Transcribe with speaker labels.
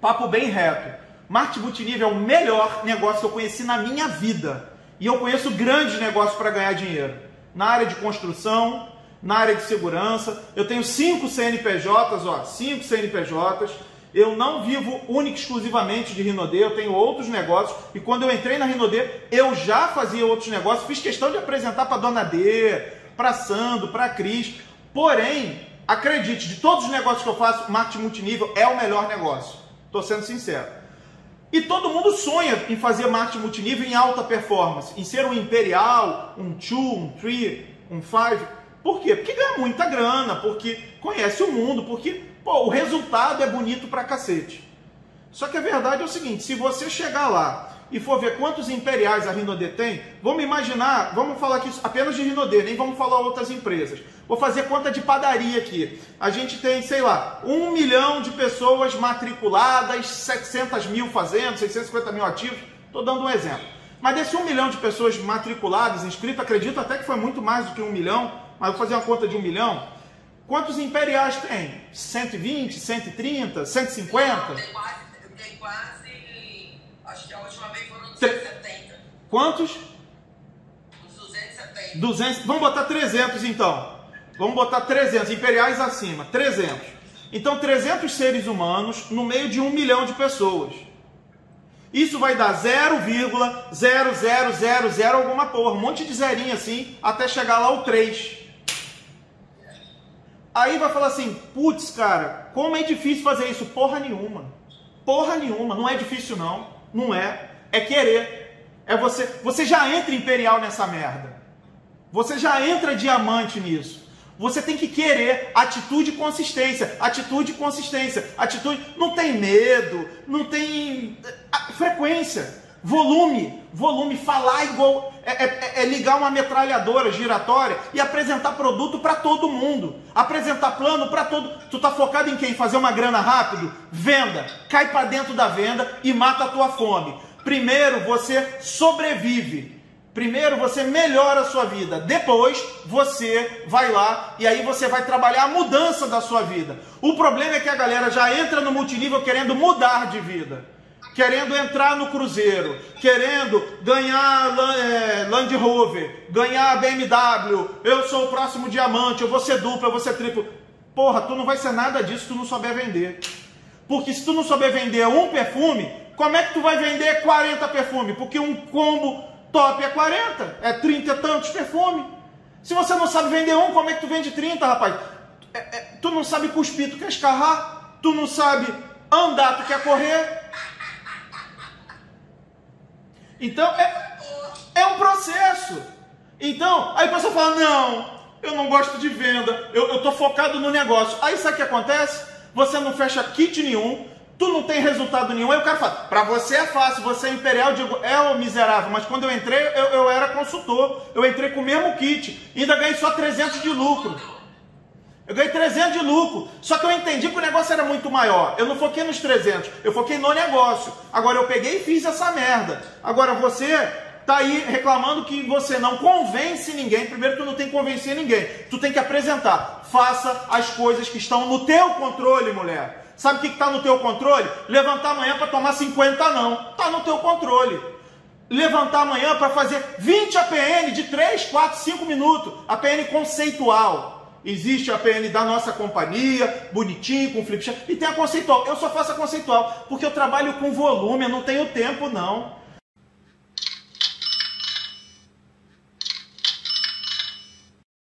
Speaker 1: papo bem reto. Marketing multinível é o melhor negócio que eu conheci na minha vida. E eu conheço grandes negócios para ganhar dinheiro. Na área de construção, na área de segurança. Eu tenho cinco CNPJs, ó, cinco CNPJs. Eu não vivo única e exclusivamente de Rinodê, eu tenho outros negócios. E quando eu entrei na Rinodê, eu já fazia outros negócios. Fiz questão de apresentar para Dona D, para Sandro, para Cris. Porém, acredite, de todos os negócios que eu faço, marketing multinível é o melhor negócio. Estou sendo sincero. E todo mundo sonha em fazer marketing multinível em alta performance, em ser um imperial, um two, um three, um five. Por quê? Porque ganha muita grana, porque conhece o mundo, porque pô, o resultado é bonito pra cacete. Só que a verdade é o seguinte: se você chegar lá e for ver quantos imperiais a Rinodê tem, vamos imaginar, vamos falar aqui apenas de Rinodê, nem vamos falar outras empresas. Vou fazer conta de padaria aqui. A gente tem, sei lá, um milhão de pessoas matriculadas, 700 mil fazendo, 650 mil ativos. Estou dando um exemplo. Mas desse um milhão de pessoas matriculadas, inscritas, acredito até que foi muito mais do que um milhão, mas vou fazer uma conta de um milhão. Quantos imperiais tem? 120, 130, 150?
Speaker 2: Tem quase. Acho que a última vez foram 270.
Speaker 1: Quantos?
Speaker 2: Uns 270.
Speaker 1: 200, vamos botar 300 então. Vamos botar 300, imperiais acima, 300. Então 300 seres humanos no meio de um milhão de pessoas. Isso vai dar 0,0000 alguma porra, um monte de zerinho assim, até chegar lá o 3. Aí vai falar assim, putz, cara, como é difícil fazer isso? Porra nenhuma. Porra nenhuma, não é difícil não. Não é. É querer. É você, você já entra imperial nessa merda. Você já entra diamante nisso. Você tem que querer atitude e consistência, atitude e consistência, atitude. Não tem medo, não tem frequência, volume, volume. Falar igual é, é, é ligar uma metralhadora giratória e apresentar produto para todo mundo, apresentar plano para todo. Tu tá focado em quem? Fazer uma grana rápido? Venda, cai para dentro da venda e mata a tua fome. Primeiro você sobrevive. Primeiro você melhora a sua vida, depois você vai lá e aí você vai trabalhar a mudança da sua vida. O problema é que a galera já entra no multinível querendo mudar de vida, querendo entrar no cruzeiro, querendo ganhar é, Land Rover, ganhar BMW. Eu sou o próximo diamante, eu vou ser duplo, eu vou ser triplo. Porra, tu não vai ser nada disso se tu não souber vender. Porque se tu não souber vender um perfume, como é que tu vai vender 40 perfumes? Porque um combo Top é 40, é 30 e tantos perfume. Se você não sabe vender um, como é que tu vende 30, rapaz? É, é, tu não sabe cuspir, tu quer escarrar? Tu não sabe andar, tu quer correr? Então, é, é um processo. Então, aí a pessoa fala, não, eu não gosto de venda, eu estou focado no negócio. Aí sabe o que acontece? Você não fecha kit nenhum, tu não tem resultado nenhum. Aí o cara fala, para você é fácil, você é imperial. Eu digo, é o miserável, mas quando eu entrei, eu, eu era consultor. Eu entrei com o mesmo kit, ainda ganhei só 300 de lucro. Eu ganhei 300 de lucro. Só que eu entendi que o negócio era muito maior. Eu não foquei nos 300, eu foquei no negócio. Agora eu peguei e fiz essa merda. Agora você tá aí reclamando que você não convence ninguém. Primeiro, tu não tem que convencer ninguém. Tu tem que apresentar. Faça as coisas que estão no teu controle, mulher. Sabe o que está no teu controle? Levantar amanhã para tomar 50 não. Está no teu controle. Levantar amanhã para fazer 20 APN de 3, 4, 5 minutos. APN conceitual. Existe a APN da nossa companhia, bonitinho, com flip e tem a conceitual. Eu só faço a conceitual, porque eu trabalho com volume, eu não tenho tempo não.